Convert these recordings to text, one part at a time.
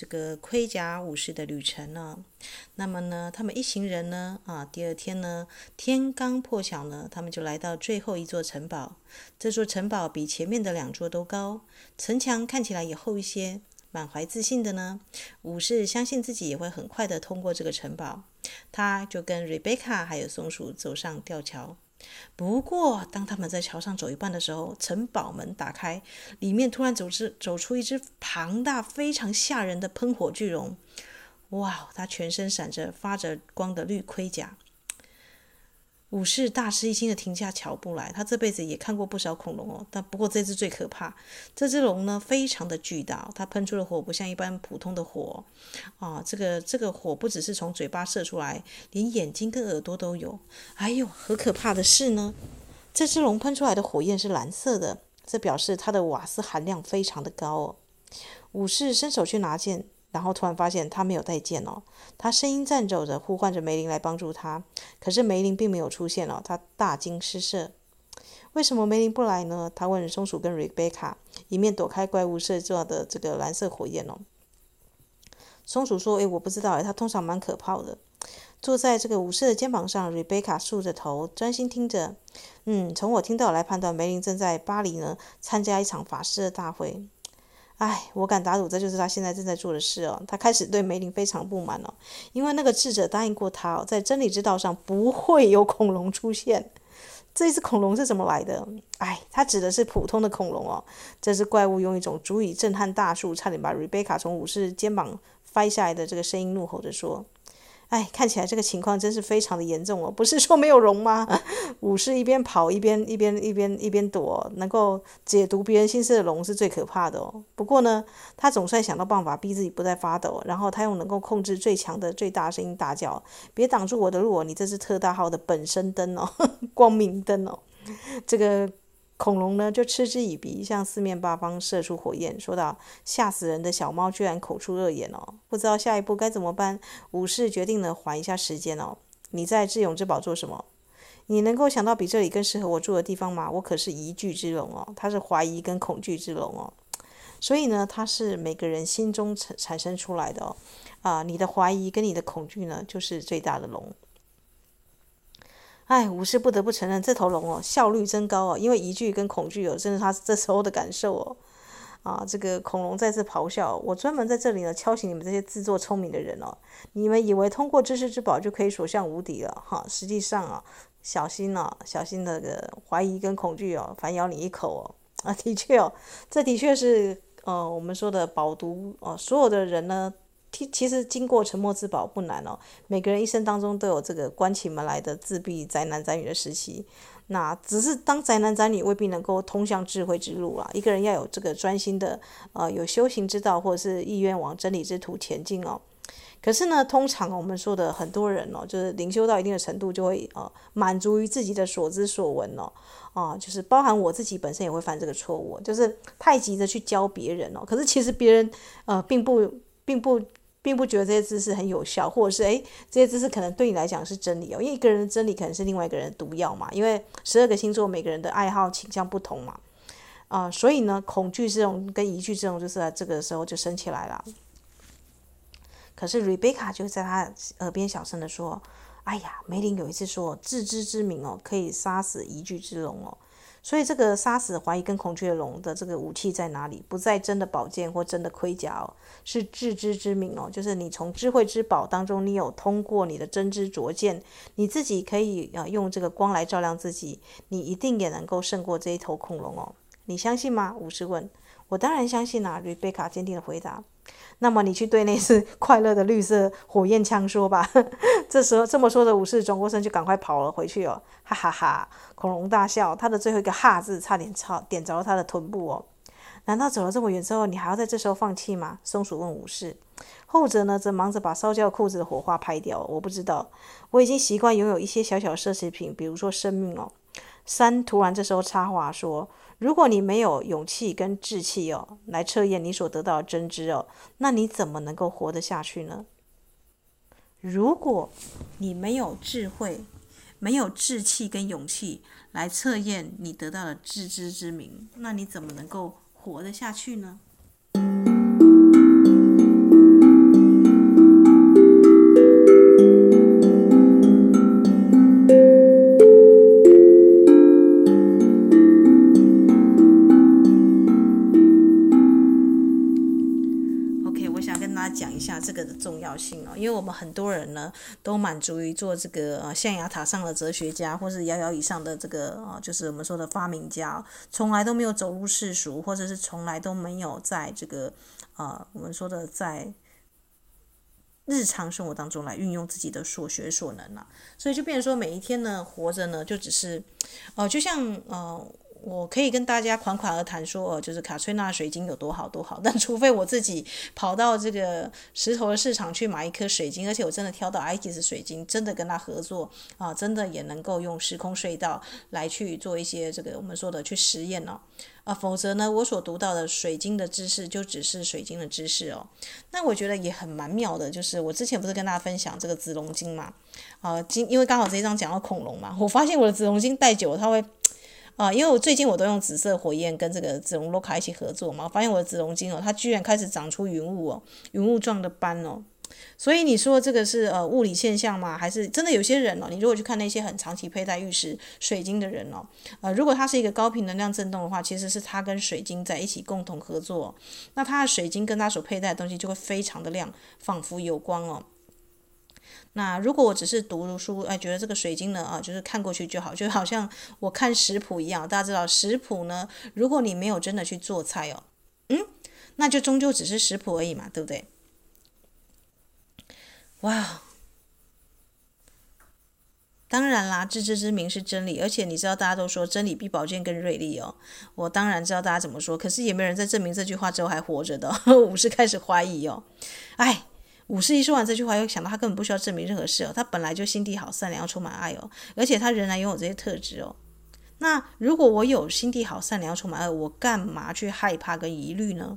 这个盔甲武士的旅程呢。那么呢，他们一行人呢，啊，第二天呢，天刚破晓呢，他们就来到最后一座城堡。这座城堡比前面的两座都高，城墙看起来也厚一些。满怀自信的呢，武士相信自己也会很快的通过这个城堡。他就跟瑞贝卡还有松鼠走上吊桥。不过，当他们在桥上走一半的时候，城堡门打开，里面突然走出走出一只庞大、非常吓人的喷火巨龙。哇！它全身闪着发着光的绿盔甲。武士大吃一惊的停下脚步来，他这辈子也看过不少恐龙哦，但不过这只最可怕。这只龙呢，非常的巨大，它喷出的火不像一般普通的火，啊，这个这个火不只是从嘴巴射出来，连眼睛跟耳朵都有。哎呦，很可怕的是呢，这只龙喷出来的火焰是蓝色的，这表示它的瓦斯含量非常的高哦。武士伸手去拿剑。然后突然发现他没有带剑哦，他声音颤抖着呼唤着梅林来帮助他，可是梅林并没有出现哦，他大惊失色。为什么梅林不来呢？他问松鼠跟瑞贝卡，一面躲开怪物射出的这个蓝色火焰哦。松鼠说：“诶，我不知道诶，他通常蛮可怕的。”坐在这个武士的肩膀上，瑞贝卡竖着头专心听着。嗯，从我听到来判断，梅林正在巴黎呢参加一场法师的大会。哎，我敢打赌，这就是他现在正在做的事哦。他开始对梅林非常不满哦，因为那个智者答应过他哦，在真理之道上不会有恐龙出现。这只恐龙是怎么来的？哎，他指的是普通的恐龙哦。这只怪物用一种足以震撼大树、差点把瑞贝卡从武士肩膀摔下来的这个声音怒吼着说。哎，看起来这个情况真是非常的严重哦！不是说没有龙吗？武士一边跑一边一边一边一边躲，能够解读别人心思的龙是最可怕的哦。不过呢，他总算想到办法逼自己不再发抖，然后他用能够控制最强的最大声音大叫：“别挡住我的路哦！你这是特大号的本身灯哦，光明灯哦！”这个。恐龙呢，就嗤之以鼻，向四面八方射出火焰，说道：“吓死人的小猫居然口出恶言哦！不知道下一步该怎么办。”武士决定呢，缓一下时间哦。你在智勇之堡做什么？你能够想到比这里更适合我住的地方吗？我可是疑惧之龙哦，它是怀疑跟恐惧之龙哦，所以呢，它是每个人心中产产生出来的哦。啊，你的怀疑跟你的恐惧呢，就是最大的龙。哎，武士不得不承认，这头龙哦，效率真高哦，因为疑惧跟恐惧哦，真是他这时候的感受哦。啊，这个恐龙再次咆哮，我专门在这里呢，敲醒你们这些自作聪明的人哦。你们以为通过知识之宝就可以所向无敌了哈？实际上啊，小心哦，小心那个怀疑跟恐惧哦，反咬你一口哦。啊，的确哦，这的确是呃，我们说的饱读哦，所有的人呢。其其实经过沉默之堡不难哦，每个人一生当中都有这个关起门来的自闭宅男宅女的时期，那只是当宅男宅女未必能够通向智慧之路啊。一个人要有这个专心的，呃，有修行之道或者是意愿往真理之途前进哦。可是呢，通常我们说的很多人哦，就是灵修到一定的程度，就会呃满足于自己的所知所闻哦，啊，就是包含我自己本身也会犯这个错误，就是太急着去教别人哦。可是其实别人呃并不并不。并不觉得这些知识很有效，或者是诶，这些知识可能对你来讲是真理哦。因为一个人的真理可能是另外一个人的毒药嘛。因为十二个星座每个人的爱好倾向不同嘛，啊、所以呢，恐惧这种跟疑惧这种，就是在这个时候就升起来了。可是瑞贝卡就在他耳边小声的说：“哎呀，梅林有一次说，自知之明哦，可以杀死疑惧之龙哦。”所以，这个杀死怀疑跟孔雀龙的这个武器在哪里？不在真的宝剑或真的盔甲哦，是自知之明哦，就是你从智慧之宝当中，你有通过你的真知灼见，你自己可以啊用这个光来照亮自己，你一定也能够胜过这一头恐龙哦。你相信吗？武士问。我当然相信啊，瑞贝卡坚定的回答。那么你去对那只 快乐的绿色火焰枪说吧。这时候这么说的武士转过身就赶快跑了回去哦，哈哈哈！恐龙大笑，他的最后一个“哈”字差点超点着了他的臀部哦。难道走了这么远之后，你还要在这时候放弃吗？松鼠问武士。后者呢，则忙着把烧焦裤子的火花拍掉。我不知道，我已经习惯拥有一些小小奢侈品，比如说生命哦。三突然这时候插话说。如果你没有勇气跟志气哦，来测验你所得到的真知哦，那你怎么能够活得下去呢？如果你没有智慧、没有志气跟勇气来测验你得到的自知之明，那你怎么能够活得下去呢？大家讲一下这个的重要性哦，因为我们很多人呢都满足于做这个呃象牙塔上的哲学家，或是遥遥以上的这个、呃，就是我们说的发明家，从来都没有走入世俗，或者是从来都没有在这个呃我们说的在日常生活当中来运用自己的所学所能了，所以就变成说每一天呢活着呢就只是呃就像呃。我可以跟大家款款而谈说，哦就是卡翠娜水晶有多好多好，但除非我自己跑到这个石头的市场去买一颗水晶，而且我真的挑到埃及斯水晶，真的跟他合作啊，真的也能够用时空隧道来去做一些这个我们说的去实验哦，啊，否则呢，我所读到的水晶的知识就只是水晶的知识哦。那我觉得也很蛮妙的，就是我之前不是跟大家分享这个紫龙晶嘛，啊，今因为刚好这一章讲到恐龙嘛，我发现我的紫龙晶戴久了，它会。啊，因为我最近我都用紫色火焰跟这个紫龙洛卡一起合作嘛，我发现我的紫龙晶哦，它居然开始长出云雾哦，云雾状的斑哦。所以你说这个是呃物理现象吗？还是真的有些人哦？你如果去看那些很长期佩戴玉石水晶的人哦，呃，如果他是一个高频能量震动的话，其实是他跟水晶在一起共同合作，那他的水晶跟他所佩戴的东西就会非常的亮，仿佛有光哦。那如果我只是读书，哎，觉得这个水晶呢，啊，就是看过去就好，就好像我看食谱一样。大家知道食谱呢，如果你没有真的去做菜哦，嗯，那就终究只是食谱而已嘛，对不对？哇，当然啦，自知之明是真理，而且你知道大家都说真理比宝剑更锐利哦。我当然知道大家怎么说，可是也没有人在证明这句话之后还活着的，我是开始怀疑哦，哎。武士一说完这句话，又想到他根本不需要证明任何事哦，他本来就心地好、善良、充满爱哦，而且他仍然拥有这些特质哦。那如果我有心地好、善良、充满爱，我干嘛去害怕跟疑虑呢？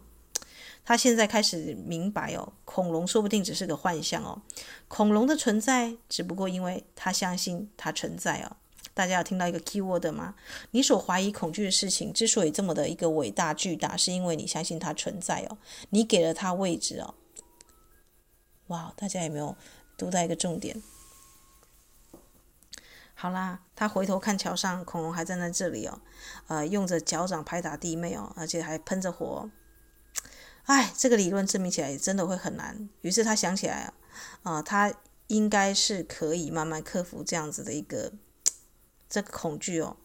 他现在开始明白哦，恐龙说不定只是个幻象哦，恐龙的存在只不过因为他相信它存在哦。大家有听到一个 key word 吗？你所怀疑恐惧的事情之所以这么的一个伟大巨大，是因为你相信它存在哦，你给了它位置哦。哇，大家有没有读到一个重点？好啦，他回头看桥上，恐龙还站在这里哦，呃，用着脚掌拍打地面哦，而且还喷着火。哎，这个理论证明起来也真的会很难。于是他想起来啊，啊、呃，他应该是可以慢慢克服这样子的一个 这个恐惧哦。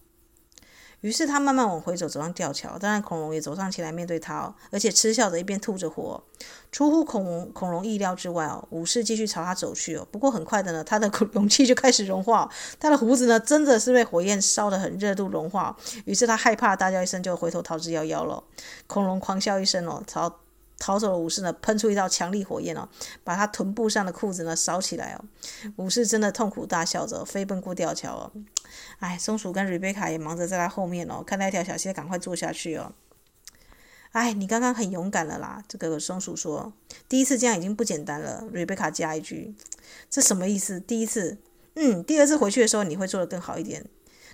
于是他慢慢往回走，走上吊桥。当然，恐龙也走上前来面对他哦，而且嗤笑着一边吐着火。出乎恐龙恐龙意料之外哦，武士继续朝他走去哦。不过很快的呢，他的容器就开始融化，他的胡子呢真的是被火焰烧得很热度融化。于是他害怕，大叫一声就回头逃之夭夭了。恐龙狂笑一声哦，朝。逃走的武士呢，喷出一道强力火焰哦，把他臀部上的裤子呢烧起来哦。武士真的痛苦大笑着，飞奔过吊桥哦。哎，松鼠跟瑞贝卡也忙着在他后面哦，看那条小溪，赶快坐下去哦。哎，你刚刚很勇敢了啦，这个松鼠说，第一次这样已经不简单了。瑞贝卡加一句，这什么意思？第一次，嗯，第二次回去的时候你会做得更好一点。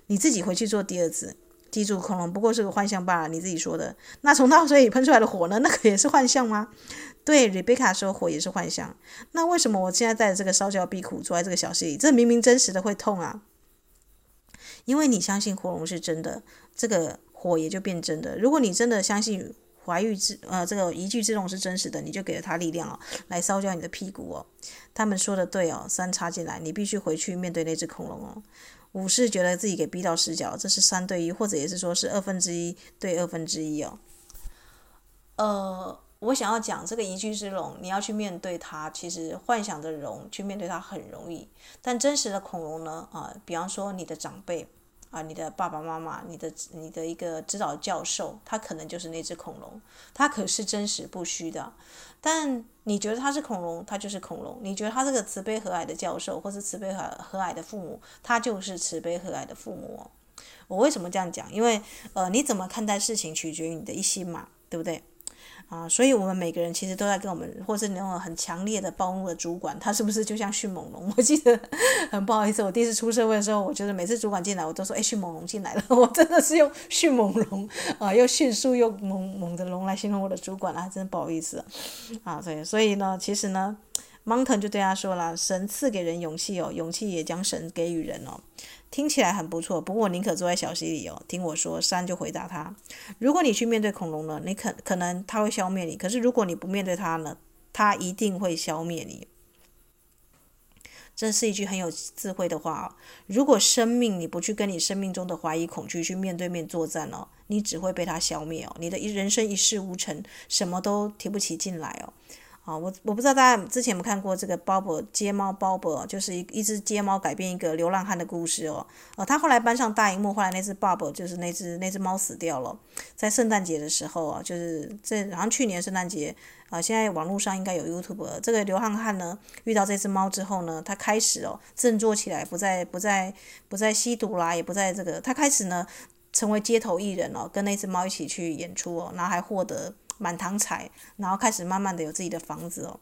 你自己回去做第二次。记住，恐龙不过是个幻象罢了，你自己说的。那从它水里喷出来的火呢？那个也是幻象吗？对，瑞贝卡说火也是幻象。那为什么我现在带着这个烧焦鼻孔坐在这个小溪里？这明明真实的会痛啊！因为你相信火龙是真的，这个火也就变真的。如果你真的相信怀玉之呃这个一句之龙是真实的，你就给了他力量哦，来烧焦你的屁股哦。他们说的对哦，三插进来，你必须回去面对那只恐龙哦。武士觉得自己给逼到死角，这是三对一，或者也是说是二分之一对二分之一哦。呃，我想要讲这个宜居之龙，你要去面对它，其实幻想的龙去面对它很容易，但真实的恐龙呢？啊、比方说你的长辈。啊，你的爸爸妈妈，你的你的一个指导教授，他可能就是那只恐龙，他可是真实不虚的。但你觉得他是恐龙，他就是恐龙；你觉得他是个慈悲和蔼的教授，或是慈悲和和蔼的父母，他就是慈悲和蔼的父母。我为什么这样讲？因为呃，你怎么看待事情，取决于你的一心嘛，对不对？啊，所以我们每个人其实都在跟我们，或是那种很强烈的暴怒的主管，他是不是就像迅猛龙？我记得很不好意思，我第一次出社会的时候，我觉得每次主管进来，我都说，哎，迅猛龙进来了。我真的是用迅猛龙啊，又迅速又猛猛的龙来形容我的主管啊，真的不好意思啊。对，所以呢，其实呢，Mountain 就对他说了，神赐给人勇气哦，勇气也将神给予人哦。听起来很不错，不过宁可坐在小溪里哦。听我说，山就回答他：如果你去面对恐龙了，你可可能他会消灭你；可是如果你不面对他呢，他一定会消灭你。这是一句很有智慧的话哦。如果生命你不去跟你生命中的怀疑、恐惧去面对面作战哦，你只会被他消灭哦。你的人生一事无成，什么都提不起劲来哦。啊，我我不知道大家之前有没有看过这个 Bob 街猫 Bob，就是一一只街猫改编一个流浪汉的故事哦。呃，他后来搬上大荧幕，后来那只 Bob 就是那只那只猫死掉了，在圣诞节的时候啊，就是这好像去年圣诞节啊，现在网络上应该有 YouTube。这个流浪汉呢，遇到这只猫之后呢，他开始哦振作起来，不再不再不再吸毒啦，也不再这个，他开始呢成为街头艺人哦，跟那只猫一起去演出哦，然后还获得。满堂彩，然后开始慢慢的有自己的房子哦。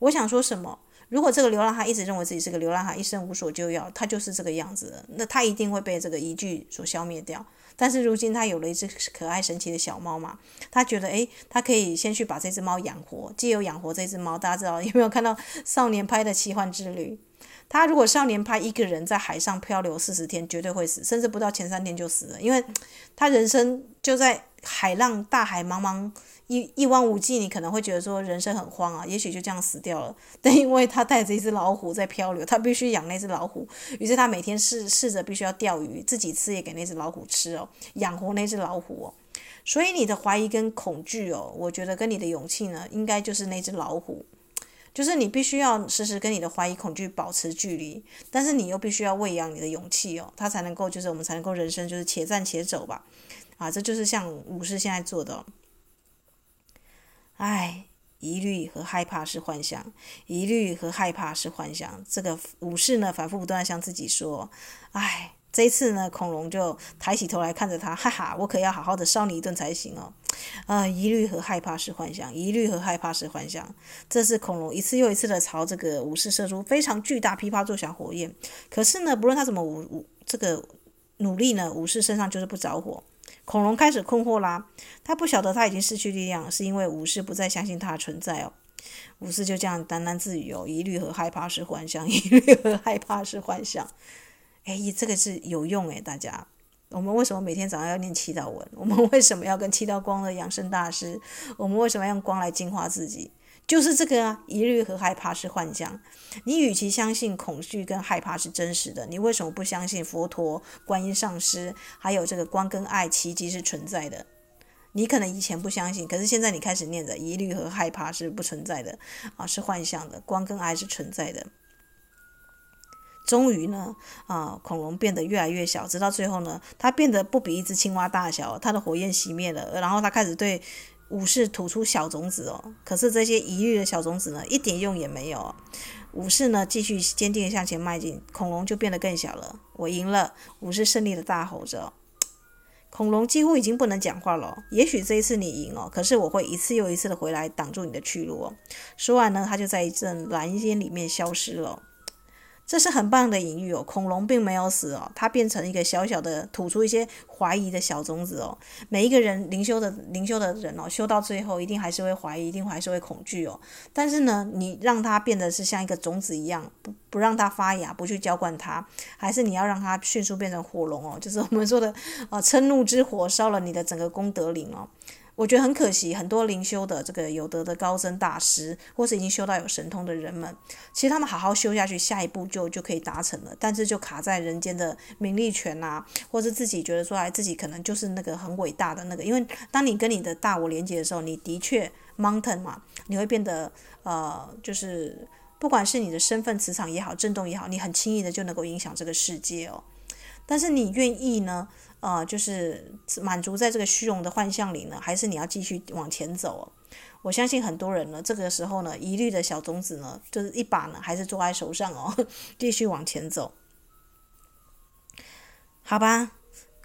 我想说什么？如果这个流浪汉一直认为自己是个流浪汉，一生无所救药，他就是这个样子，那他一定会被这个疑惧所消灭掉。但是如今他有了一只可爱神奇的小猫嘛，他觉得诶，他可以先去把这只猫养活，既有养活这只猫，大家知道有没有看到少年派的奇幻之旅？他如果少年派一个人在海上漂流四十天，绝对会死，甚至不到前三天就死了，因为他人生就在。海浪、大海茫茫一一望无际，你可能会觉得说人生很慌啊，也许就这样死掉了。但因为他带着一只老虎在漂流，他必须养那只老虎，于是他每天试试着必须要钓鱼，自己吃也给那只老虎吃哦，养活那只老虎哦。所以你的怀疑跟恐惧哦，我觉得跟你的勇气呢，应该就是那只老虎，就是你必须要时时跟你的怀疑恐惧保持距离，但是你又必须要喂养你的勇气哦，他才能够就是我们才能够人生就是且战且走吧。啊，这就是像武士现在做的。哎，疑虑和害怕是幻想，疑虑和害怕是幻想。这个武士呢，反复不断地向自己说：“哎，这一次呢，恐龙就抬起头来看着他，哈哈，我可要好好的烧你一顿才行哦。”啊，疑虑和害怕是幻想，疑虑和害怕是幻想。这是恐龙一次又一次的朝这个武士射出非常巨大、噼啪作响火焰。可是呢，不论他怎么武武这个努力呢，武士身上就是不着火。恐龙开始困惑啦，他不晓得他已经失去力量，是因为武士不再相信他的存在哦。武士就这样喃喃自语哦：“疑虑和害怕是幻想，疑虑和害怕是幻想。”哎，这个是有用哎，大家，我们为什么每天早上要念祈祷文？我们为什么要跟七道光的养生大师？我们为什么要用光来净化自己？就是这个啊，疑虑和害怕是幻象。你与其相信恐惧跟害怕是真实的，你为什么不相信佛陀、观音上师，还有这个光跟爱奇迹是存在的？你可能以前不相信，可是现在你开始念着，疑虑和害怕是不存在的啊，是幻象的，光跟爱是存在的。终于呢，啊，恐龙变得越来越小，直到最后呢，它变得不比一只青蛙大小，它的火焰熄灭了，然后它开始对。武士吐出小种子哦，可是这些疑虑的小种子呢，一点用也没有。武士呢，继续坚定地向前迈进，恐龙就变得更小了。我赢了，武士胜利的大吼着。恐龙几乎已经不能讲话了。也许这一次你赢哦，可是我会一次又一次的回来挡住你的去路哦。说完呢，他就在一阵蓝烟里面消失了。这是很棒的隐喻哦，恐龙并没有死哦，它变成一个小小的吐出一些怀疑的小种子哦。每一个人灵修的灵修的人哦，修到最后一定还是会怀疑，一定还是会恐惧哦。但是呢，你让它变得是像一个种子一样，不不让它发芽，不去浇灌它，还是你要让它迅速变成火龙哦，就是我们说的呃，嗔怒之火烧了你的整个功德林哦。我觉得很可惜，很多灵修的这个有德的高僧大师，或是已经修到有神通的人们，其实他们好好修下去，下一步就就可以达成了。但是就卡在人间的名利权啊，或是自己觉得说，哎，自己可能就是那个很伟大的那个。因为当你跟你的大我连接的时候，你的确 mountain 嘛，你会变得呃，就是不管是你的身份磁场也好，震动也好，你很轻易的就能够影响这个世界哦。但是你愿意呢？呃，就是满足在这个虚荣的幻象里呢，还是你要继续往前走？我相信很多人呢，这个时候呢，疑虑的小种子呢，就是一把呢，还是捉在手上哦，继续往前走。好吧，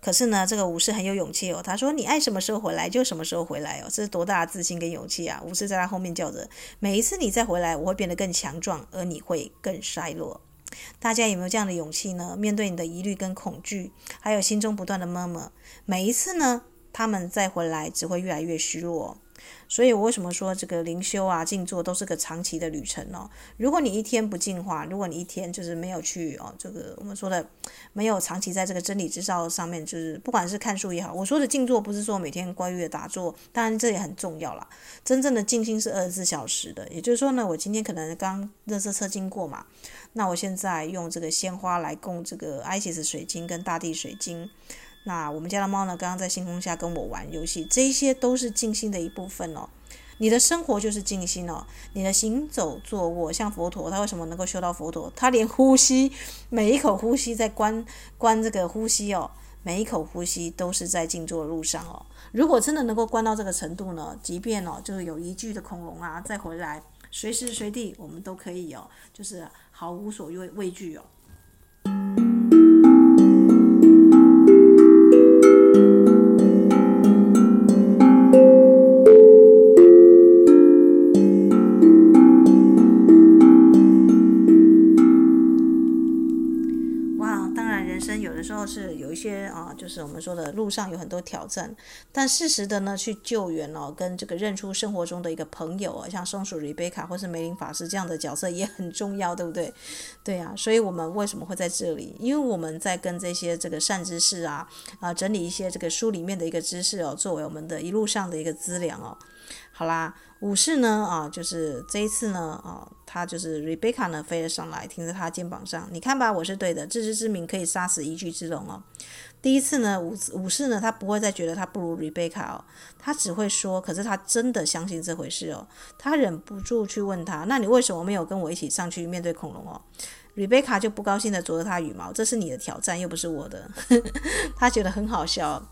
可是呢，这个武士很有勇气哦，他说：“你爱什么时候回来就什么时候回来哦。”这是多大的自信跟勇气啊！武士在他后面叫着：“每一次你再回来，我会变得更强壮，而你会更衰落。”大家有没有这样的勇气呢？面对你的疑虑跟恐惧，还有心中不断的闷闷每一次呢，他们再回来只会越来越虚弱。所以我为什么说这个灵修啊、静坐都是个长期的旅程呢？如果你一天不进化，如果你一天就是没有去哦，这个我们说的没有长期在这个真理之上上面，就是不管是看书也好，我说的静坐不是说每天规律的打坐，当然这也很重要啦。真正的静心是二十四小时的，也就是说呢，我今天可能刚热车车经过嘛，那我现在用这个鲜花来供这个艾希斯水晶跟大地水晶。那我们家的猫呢，刚刚在星空下跟我玩游戏，这些都是静心的一部分哦。你的生活就是静心哦，你的行走坐卧，像佛陀，他为什么能够修到佛陀？他连呼吸，每一口呼吸在观观这个呼吸哦，每一口呼吸都是在静坐的路上哦。如果真的能够观到这个程度呢，即便哦，就是有一具的恐龙啊再回来，随时随地我们都可以哦，就是毫无所畏畏惧哦。是我们说的路上有很多挑战，但适时的呢去救援哦，跟这个认出生活中的一个朋友啊，像松鼠瑞贝卡或是梅林法师这样的角色也很重要，对不对？对呀、啊，所以我们为什么会在这里？因为我们在跟这些这个善知识啊啊整理一些这个书里面的一个知识哦，作为我们的一路上的一个资粮哦。好啦。武士呢啊，就是这一次呢啊，他就是 Rebecca 呢飞了上来，停在他肩膀上。你看吧，我是对的，自知之明可以杀死一具之龙哦。第一次呢，武武士呢，他不会再觉得他不如丽贝卡哦，他只会说，可是他真的相信这回事哦。他忍不住去问他，那你为什么没有跟我一起上去面对恐龙哦丽贝卡就不高兴的啄着他羽毛，这是你的挑战，又不是我的。他觉得很好笑，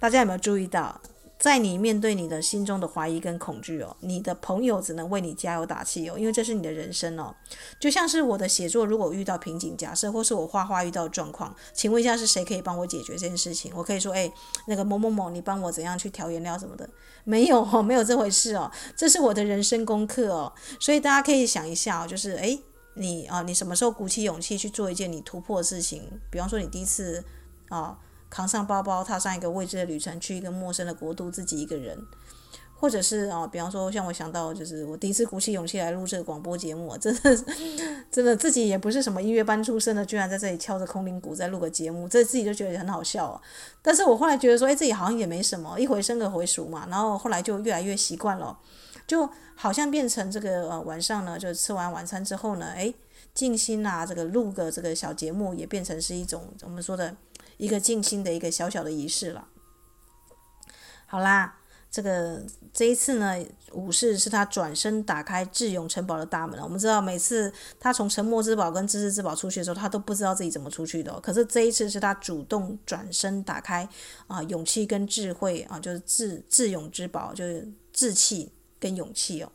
大家有没有注意到？在你面对你的心中的怀疑跟恐惧哦，你的朋友只能为你加油打气哦，因为这是你的人生哦。就像是我的写作，如果遇到瓶颈，假设或是我画画遇到状况，请问一下是谁可以帮我解决这件事情？我可以说，哎，那个某某某，你帮我怎样去调颜料什么的？没有哦，没有这回事哦，这是我的人生功课哦。所以大家可以想一下哦，就是哎，你啊，你什么时候鼓起勇气去做一件你突破的事情？比方说你第一次啊。扛上包包，踏上一个未知的旅程，去一个陌生的国度，自己一个人，或者是啊，比方说像我想到，就是我第一次鼓起勇气来录这个广播节目，真的，真的自己也不是什么音乐班出身的，居然在这里敲着空灵鼓在录个节目，这自己就觉得很好笑啊。但是我后来觉得说，哎，自己好像也没什么，一回生二回熟嘛，然后后来就越来越习惯了，就好像变成这个呃晚上呢，就吃完晚餐之后呢，哎，静心啊，这个录个这个小节目也变成是一种我们说的。一个静心的一个小小的仪式了。好啦，这个这一次呢，武士是他转身打开智勇城堡的大门。我们知道，每次他从沉默之宝跟知识之宝出去的时候，他都不知道自己怎么出去的。可是这一次是他主动转身打开啊，勇气跟智慧啊，就是智智勇之宝，就是志气跟勇气哦。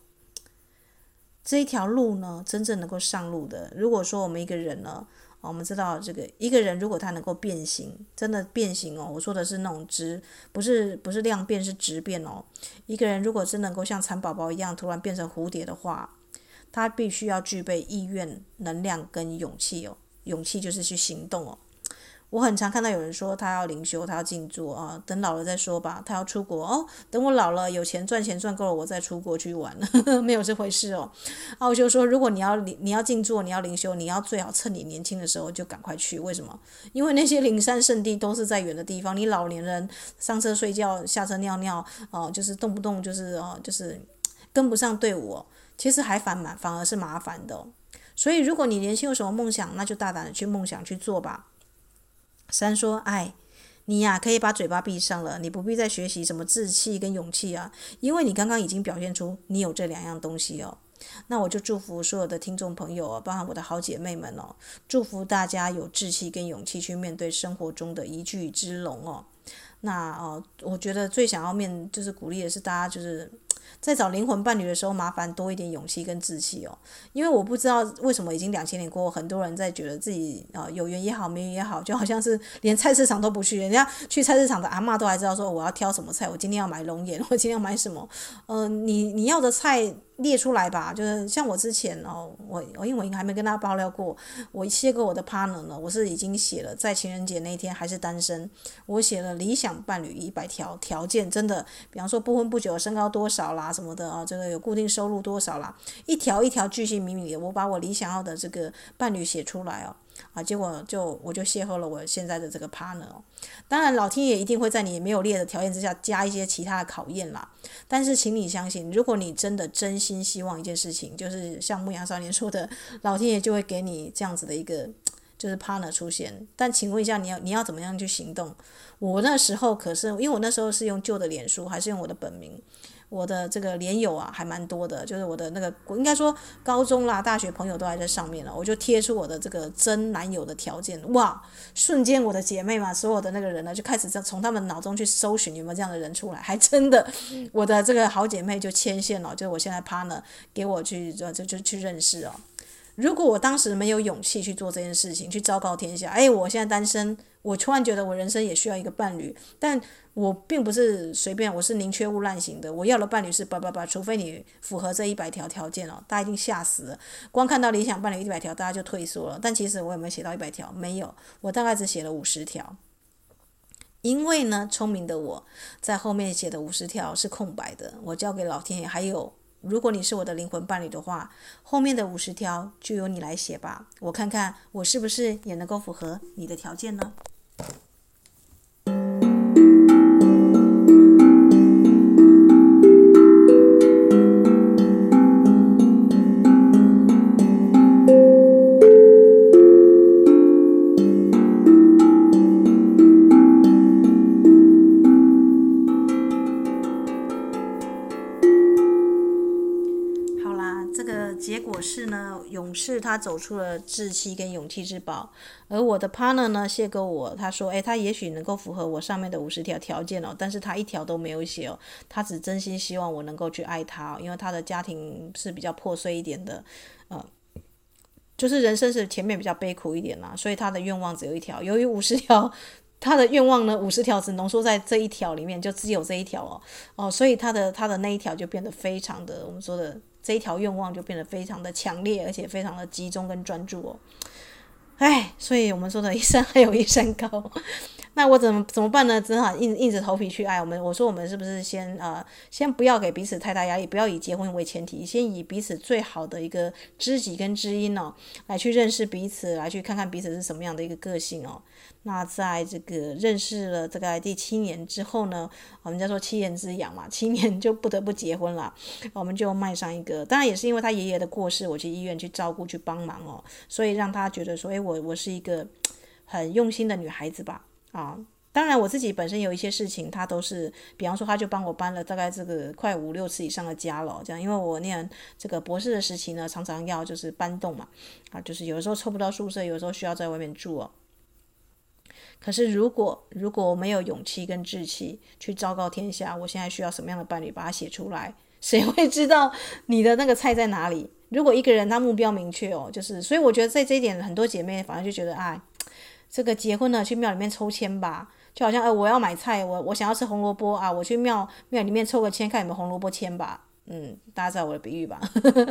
这一条路呢，真正能够上路的，如果说我们一个人呢。我们知道这个一个人如果他能够变形，真的变形哦，我说的是那种质，不是不是量变，是质变哦。一个人如果真能够像蚕宝宝一样突然变成蝴蝶的话，他必须要具备意愿、能量跟勇气哦。勇气就是去行动哦。我很常看到有人说他要灵修，他要静坐啊，等老了再说吧。他要出国哦，等我老了有钱赚钱赚够了，我再出国去玩。没有这回事哦。啊，我就说，如果你要你要静坐，你要灵修，你要最好趁你年轻的时候就赶快去。为什么？因为那些灵山圣地都是在远的地方，你老年人上车睡觉，下车尿尿，哦、啊，就是动不动就是哦、啊，就是跟不上队伍，其实还反蛮反而是麻烦的。所以，如果你年轻有什么梦想，那就大胆的去梦想去做吧。三说：“哎，你呀，可以把嘴巴闭上了，你不必再学习什么志气跟勇气啊，因为你刚刚已经表现出你有这两样东西哦。那我就祝福所有的听众朋友哦，包含我的好姐妹们哦，祝福大家有志气跟勇气去面对生活中的一具之龙哦。那哦，我觉得最想要面就是鼓励的是大家就是。”在找灵魂伴侣的时候，麻烦多一点勇气跟志气哦。因为我不知道为什么已经两千年过后，很多人在觉得自己啊有缘也好，没缘也好，就好像是连菜市场都不去。人家去菜市场的阿嬷都还知道说我要挑什么菜，我今天要买龙眼，我今天要买什么。嗯、你你要的菜列出来吧，就是像我之前哦，我我因为我还没跟大家爆料过，我写过我的 partner 呢，我是已经写了，在情人节那天还是单身，我写了理想伴侣一百条条件，真的，比方说不婚不久，身高多少啦什么的啊，这个有固定收入多少啦，一条一条巨细靡遗的，我把我理想要的这个伴侣写出来哦。啊，结果就我就邂逅了我现在的这个 partner。当然，老天爷一定会在你没有列的条件之下加一些其他的考验啦。但是，请你相信，如果你真的真心希望一件事情，就是像牧羊少年说的，老天爷就会给你这样子的一个就是 partner 出现。但请问一下，你要你要怎么样去行动？我那时候可是因为我那时候是用旧的脸书，还是用我的本名？我的这个连友啊，还蛮多的，就是我的那个，应该说高中啦、大学朋友都还在上面了。我就贴出我的这个真男友的条件，哇，瞬间我的姐妹嘛，所有的那个人呢，就开始在从他们脑中去搜寻有没有这样的人出来，还真的，我的这个好姐妹就牵线了，就是我现在 partner 给我去就就去认识哦。如果我当时没有勇气去做这件事情，去昭告天下，哎，我现在单身，我突然觉得我人生也需要一个伴侣，但我并不是随便，我是宁缺毋滥型的，我要的伴侣是叭叭叭，除非你符合这一百条条件哦，大家一定吓死了，光看到理想伴侣一百条，大家就退缩了。但其实我有没有写到一百条？没有，我大概只写了五十条，因为呢，聪明的我在后面写的五十条是空白的，我交给老天爷，还有。如果你是我的灵魂伴侣的话，后面的五十条就由你来写吧，我看看我是不是也能够符合你的条件呢？是他走出了志气跟勇气之宝，而我的 partner 呢，谢哥我，他说，诶，他也许能够符合我上面的五十条条件哦，但是他一条都没有写哦，他只真心希望我能够去爱他，因为他的家庭是比较破碎一点的，呃，就是人生是前面比较悲苦一点啦，所以他的愿望只有一条，由于五十条，他的愿望呢，五十条只浓缩在这一条里面，就只有这一条哦，哦，所以他的他的那一条就变得非常的，我们说的。这一条愿望就变得非常的强烈，而且非常的集中跟专注哦。哎，所以我们说的一山还有一山高，那我怎么怎么办呢？只好硬硬着头皮去爱。我们我说我们是不是先呃，先不要给彼此太大压力，不要以结婚为前提，先以彼此最好的一个知己跟知音哦，来去认识彼此，来去看看彼此是什么样的一个个性哦。那在这个认识了这个第七年之后呢，我们叫做七年之痒嘛，七年就不得不结婚了，我们就迈上一个。当然也是因为他爷爷的过世，我去医院去照顾去帮忙哦，所以让他觉得说，哎，我我是一个很用心的女孩子吧。啊，当然我自己本身有一些事情，他都是，比方说他就帮我搬了大概这个快五六次以上的家了，这样，因为我念这个博士的时期呢，常常要就是搬动嘛，啊，就是有的时候抽不到宿舍，有的时候需要在外面住哦。可是，如果如果我没有勇气跟志气去昭告天下，我现在需要什么样的伴侣，把它写出来，谁会知道你的那个菜在哪里？如果一个人他目标明确哦，就是，所以我觉得在这一点，很多姐妹反而就觉得，哎，这个结婚了去庙里面抽签吧，就好像，哎，我要买菜，我我想要吃红萝卜啊，我去庙庙里面抽个签，看有没有红萝卜签吧。嗯，大家知道我的比喻吧？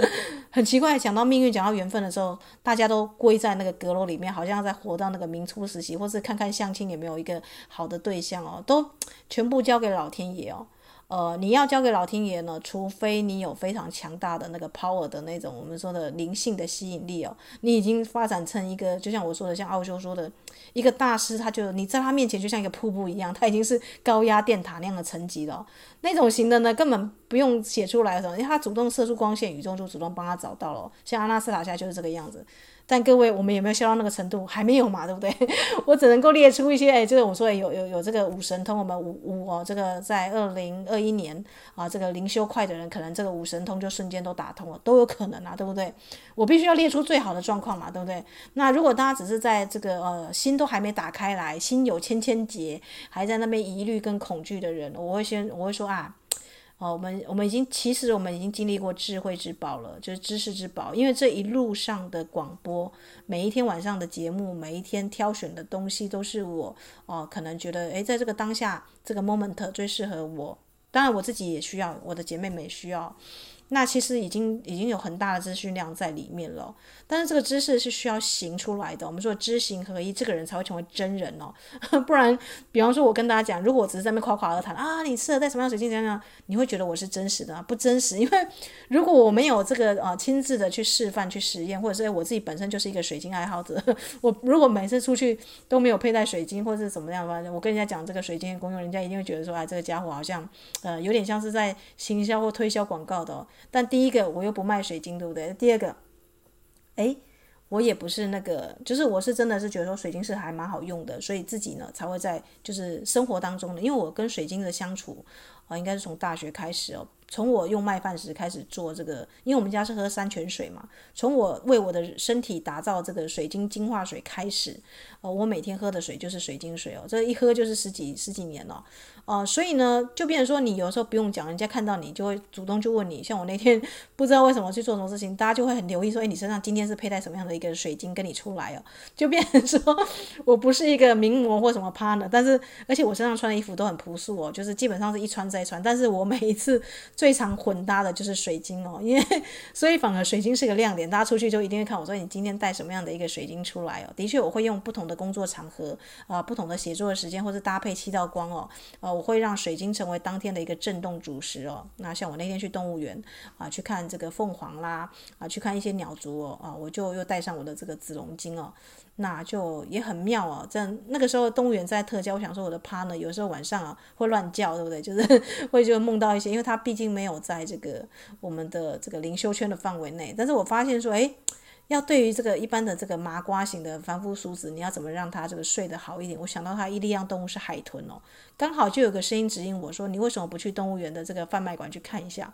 很奇怪，讲到命运，讲到缘分的时候，大家都归在那个阁楼里面，好像在活到那个明初时期，或是看看相亲有没有一个好的对象哦，都全部交给老天爷哦。呃，你要交给老天爷呢，除非你有非常强大的那个 power 的那种我们说的灵性的吸引力哦，你已经发展成一个，就像我说的，像奥修说的一个大师，他就你在他面前就像一个瀑布一样，他已经是高压电塔那样的层级了。那种型的呢，根本不用写出来的，因为他主动射出光线，宇宙就主动帮他找到了。像阿纳斯塔夏就是这个样子。但各位，我们有没有笑到那个程度？还没有嘛，对不对？我只能够列出一些，哎，这个我说有有有这个五神通，我们五五哦，这个在二零二一年啊，这个灵修快的人，可能这个五神通就瞬间都打通了，都有可能啊，对不对？我必须要列出最好的状况嘛，对不对？那如果大家只是在这个呃心都还没打开来，心有千千结，还在那边疑虑跟恐惧的人，我会先我会说啊。哦，我们我们已经其实我们已经经历过智慧之宝了，就是知识之宝。因为这一路上的广播，每一天晚上的节目，每一天挑选的东西，都是我哦，可能觉得诶，在这个当下这个 moment 最适合我。当然我自己也需要，我的姐妹们也需要。那其实已经已经有很大的资讯量在里面了，但是这个知识是需要行出来的。我们说知行合一，这个人才会成为真人哦。不然，比方说，我跟大家讲，如果我只是在那夸夸而谈啊，你适合戴什么样水晶怎样怎样，你会觉得我是真实的吗？不真实。因为如果我没有这个呃亲自的去示范、去实验，或者是我自己本身就是一个水晶爱好者，我如果每次出去都没有佩戴水晶，或者是怎么样的话，我跟人家讲这个水晶的功用，人家一定会觉得说，啊，这个家伙好像呃有点像是在行销或推销广告的。但第一个我又不卖水晶，对不对？第二个，诶，我也不是那个，就是我是真的是觉得说水晶是还蛮好用的，所以自己呢才会在就是生活当中呢，因为我跟水晶的相处啊，应该是从大学开始哦。从我用麦饭石开始做这个，因为我们家是喝山泉水嘛。从我为我的身体打造这个水晶净化水开始，呃，我每天喝的水就是水晶水哦，这一喝就是十几十几年了，呃，所以呢，就变成说你有时候不用讲，人家看到你就会主动就问你。像我那天 不知道为什么去做什么事情，大家就会很留意说，哎，你身上今天是佩戴什么样的一个水晶跟你出来哦，就变成说我不是一个名模或什么 partner，但是而且我身上穿的衣服都很朴素哦，就是基本上是一穿再穿，但是我每一次。最常混搭的就是水晶哦，因为所以反而水晶是个亮点，大家出去就一定会看我说，你今天带什么样的一个水晶出来哦。的确，我会用不同的工作场合啊、不同的写作的时间，或者搭配七道光哦，呃，我会让水晶成为当天的一个震动主食哦。那像我那天去动物园啊、去看这个凤凰啦，啊、去看一些鸟族哦，啊、我就又带上我的这个紫龙晶哦。那就也很妙哦，这样那个时候动物园在特教，我想说我的 partner 有时候晚上啊会乱叫，对不对？就是 会就梦到一些，因为他毕竟没有在这个我们的这个灵修圈的范围内。但是我发现说，诶，要对于这个一般的这个麻瓜型的凡夫俗子，你要怎么让他这个睡得好一点？我想到他一例样动物是海豚哦，刚好就有个声音指引我说，你为什么不去动物园的这个贩卖馆去看一下？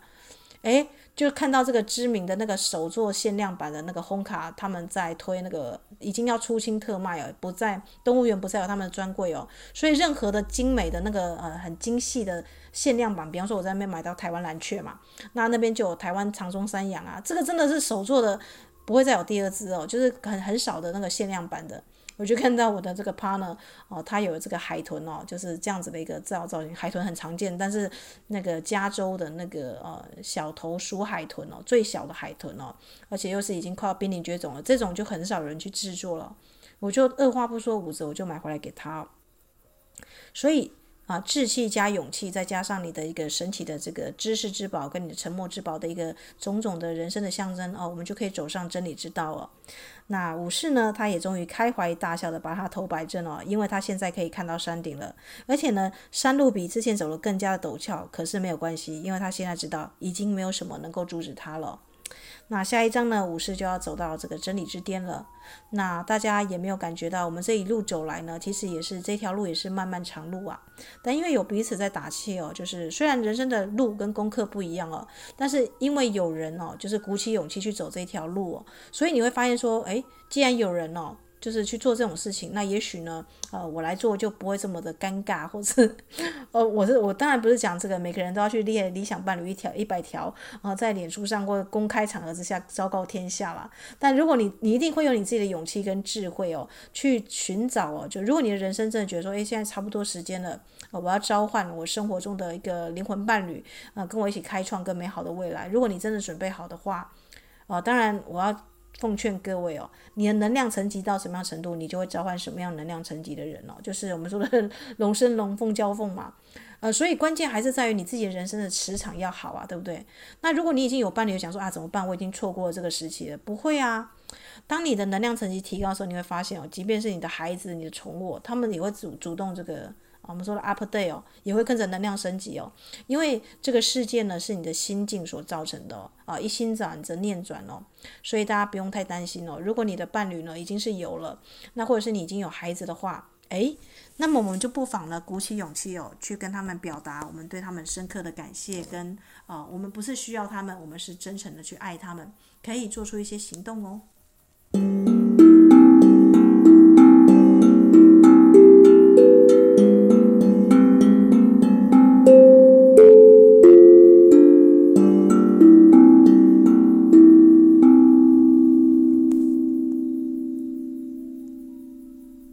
诶，就看到这个知名的那个手作限量版的那个烘卡，他们在推那个已经要出清特卖了，不在动物园不再有他们的专柜哦。所以任何的精美的那个呃很精细的限量版，比方说我在那边买到台湾蓝雀嘛，那那边就有台湾长鬃山羊啊，这个真的是手作的，不会再有第二只哦，就是很很少的那个限量版的。我就看到我的这个 partner 哦，他有这个海豚哦，就是这样子的一个造造型。海豚很常见，但是那个加州的那个呃小头鼠海豚哦，最小的海豚哦，而且又是已经快要濒临绝种了，这种就很少人去制作了。我就二话不说五折，我就买回来给他。所以。啊，志气加勇气，再加上你的一个神奇的这个知识之宝，跟你的沉默之宝的一个种种的人生的象征哦，我们就可以走上真理之道哦。那武士呢，他也终于开怀大笑的把他头摆正哦，因为他现在可以看到山顶了，而且呢，山路比之前走得更加的陡峭，可是没有关系，因为他现在知道已经没有什么能够阻止他了。那下一章呢，武士就要走到这个真理之巅了。那大家也没有感觉到，我们这一路走来呢，其实也是这条路也是漫漫长路啊。但因为有彼此在打气哦，就是虽然人生的路跟功课不一样哦，但是因为有人哦，就是鼓起勇气去走这条路哦，所以你会发现说，诶，既然有人哦。就是去做这种事情，那也许呢，呃，我来做就不会这么的尴尬，或是，呃，我是我当然不是讲这个，每个人都要去列理想伴侣一条一百条，啊、呃，在脸书上或公开场合之下昭告天下啦。但如果你你一定会有你自己的勇气跟智慧哦，去寻找哦，就如果你的人生真的觉得说，诶，现在差不多时间了，我要召唤我生活中的一个灵魂伴侣，啊、呃，跟我一起开创更美好的未来。如果你真的准备好的话，啊、呃，当然我要。奉劝各位哦，你的能量层级到什么样程度，你就会召唤什么样能量层级的人哦，就是我们说的 龙生龙，凤交凤嘛。呃，所以关键还是在于你自己的人生的磁场要好啊，对不对？那如果你已经有伴侣，想说啊怎么办？我已经错过了这个时期了。不会啊，当你的能量层级提高的时候，你会发现哦，即便是你的孩子、你的宠物，他们也会主主动这个。我们说的 update 哦，也会跟着能量升级哦，因为这个世界呢是你的心境所造成的哦，啊，一心转则念转哦，所以大家不用太担心哦。如果你的伴侣呢已经是有了，那或者是你已经有孩子的话，诶，那么我们就不妨呢鼓起勇气哦，去跟他们表达我们对他们深刻的感谢跟啊，我们不是需要他们，我们是真诚的去爱他们，可以做出一些行动哦。